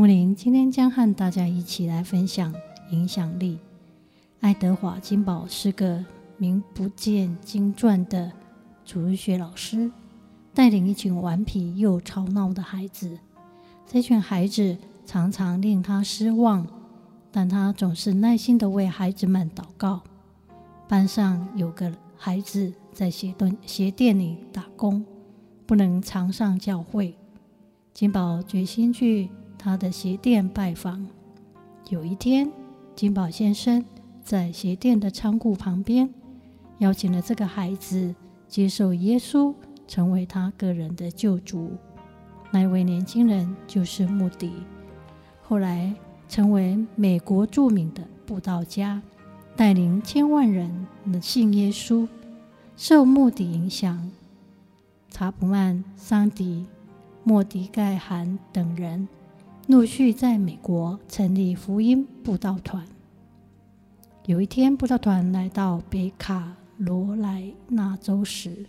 木林今天将和大家一起来分享影响力。爱德华金宝是个名不见经传的主日学老师，带领一群顽皮又吵闹的孩子。这群孩子常常令他失望，但他总是耐心地为孩子们祷告。班上有个孩子在鞋店鞋店里打工，不能常上教会。金宝决心去。他的鞋店拜访。有一天，金宝先生在鞋店的仓库旁边，邀请了这个孩子接受耶稣，成为他个人的救主。那位年轻人就是穆迪，后来成为美国著名的布道家，带领千万人信耶稣。受穆迪影响，查普曼、桑迪、莫迪盖罕等人。陆续在美国成立福音布道团。有一天，布道团来到北卡罗来纳州时，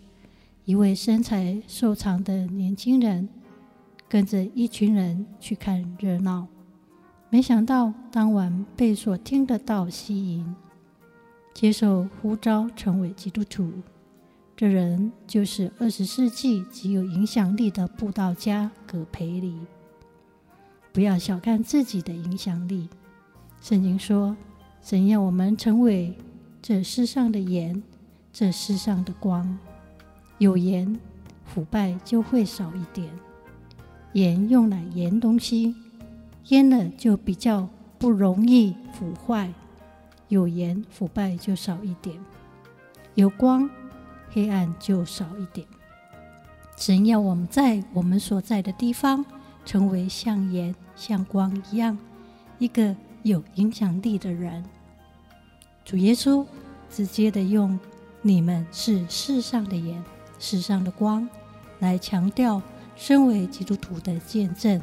一位身材瘦长的年轻人跟着一群人去看热闹。没想到当晚被所听的道吸引，接受呼召成为基督徒。这人就是二十世纪极有影响力的布道家葛培理。不要小看自己的影响力。圣经说：“神要我们成为这世上的盐，这世上的光。有盐，腐败就会少一点。盐用来腌东西，腌了就比较不容易腐坏。有盐，腐败就少一点；有光，黑暗就少一点。神要我们在我们所在的地方。”成为像盐、像光一样，一个有影响力的人。主耶稣直接的用“你们是世上的盐，世上的光”来强调身为基督徒的见证，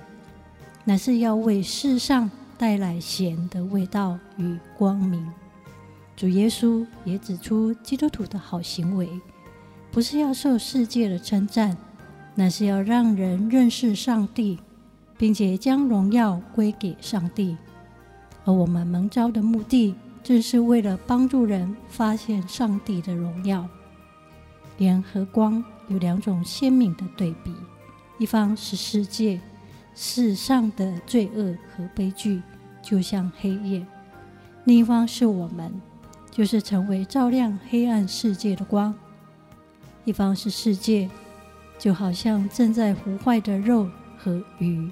乃是要为世上带来咸的味道与光明。主耶稣也指出，基督徒的好行为不是要受世界的称赞，乃是要让人认识上帝。并且将荣耀归给上帝，而我们蒙召的目的，正是为了帮助人发现上帝的荣耀。盐和光有两种鲜明的对比：一方是世界，世上的罪恶和悲剧，就像黑夜；另一方是我们，就是成为照亮黑暗世界的光。一方是世界，就好像正在腐坏的肉和鱼。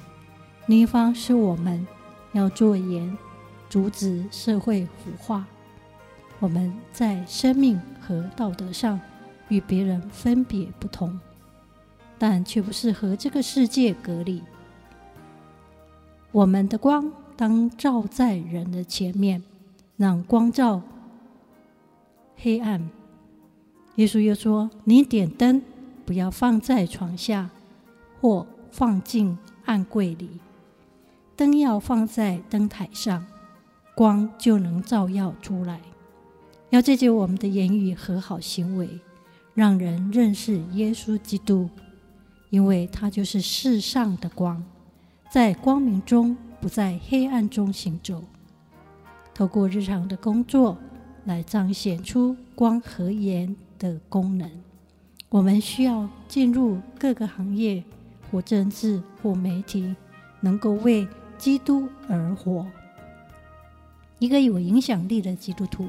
另一方是我们要做盐，阻止社会腐化。我们在生命和道德上与别人分别不同，但却不是和这个世界隔离。我们的光当照在人的前面，让光照黑暗。耶稣又说：“你点灯，不要放在床下，或放进暗柜里。”灯要放在灯台上，光就能照耀出来。要借着我们的言语和好行为，让人认识耶稣基督，因为他就是世上的光，在光明中，不在黑暗中行走。透过日常的工作来彰显出光和盐的功能。我们需要进入各个行业，或政治，或媒体，能够为基督而活，一个有影响力的基督徒，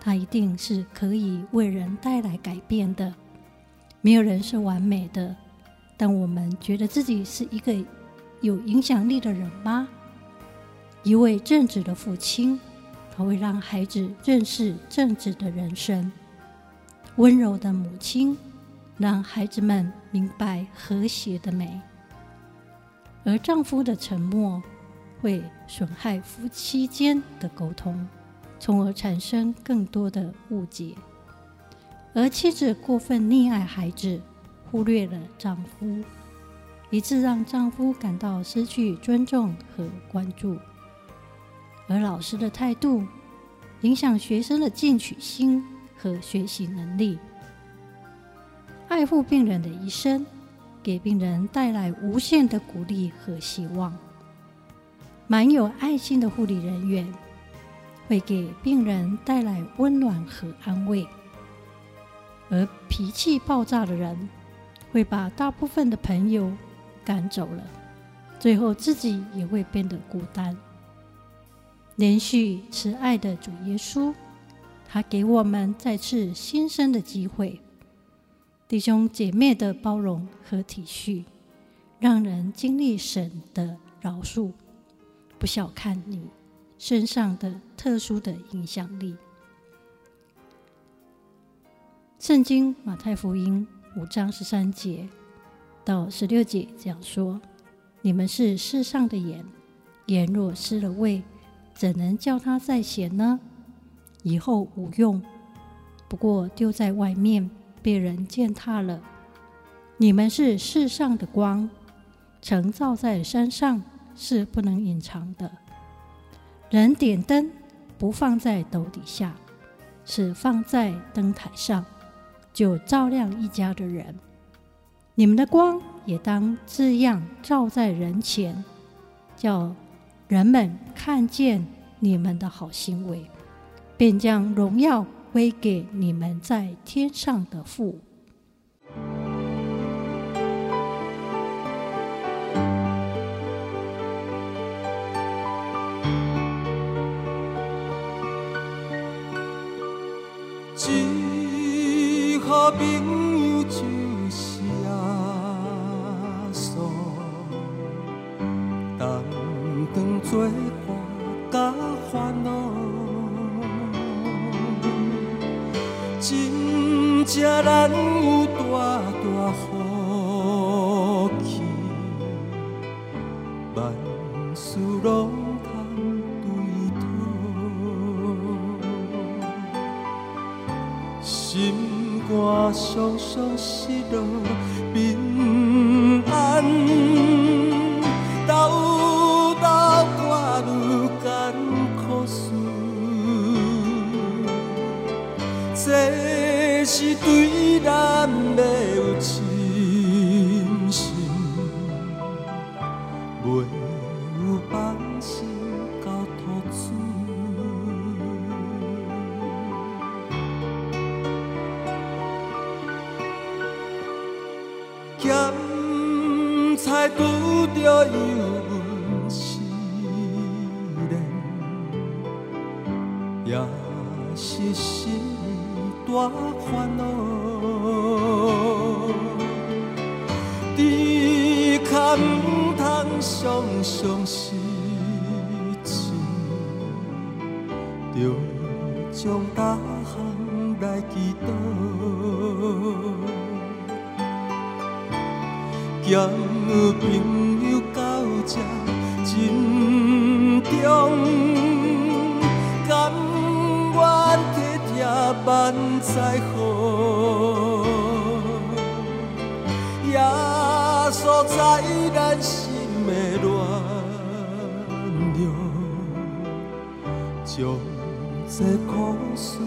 他一定是可以为人带来改变的。没有人是完美的，但我们觉得自己是一个有影响力的人吗？一位正直的父亲，他会让孩子认识正直的人生；温柔的母亲，让孩子们明白和谐的美；而丈夫的沉默。会损害夫妻间的沟通，从而产生更多的误解。而妻子过分溺爱孩子，忽略了丈夫，以致让丈夫感到失去尊重和关注。而老师的态度，影响学生的进取心和学习能力。爱护病人的一生，给病人带来无限的鼓励和希望。满有爱心的护理人员，会给病人带来温暖和安慰。而脾气暴躁的人，会把大部分的朋友赶走了，最后自己也会变得孤单。连续慈爱的主耶稣，他给我们再次新生的机会。弟兄姐妹的包容和体恤，让人经历神的饶恕。不小看你身上的特殊的影响力。圣经马太福音五章十三节到十六节这样说：“你们是世上的盐，盐若失了味，怎能叫它再咸呢？以后无用，不过丢在外面。”被人践踏了。你们是世上的光，城造在山上是不能隐藏的。人点灯不放在斗底下，是放在灯台上，就照亮一家的人。你们的光也当这样照在人前，叫人们看见你们的好行为，便将荣耀。归给你们在天上的父。好朋友就是耶稣，同当作伴甲烦恼。真正难有大大福气，万事拢肝常常失落平安。是对咱的咸菜拄着油温试炼，也是心。大烦恼，只可唔通常常失志，着将大项来祈祷，交朋友到这真重。万载好，耶稣在咱心的暖流，将这苦事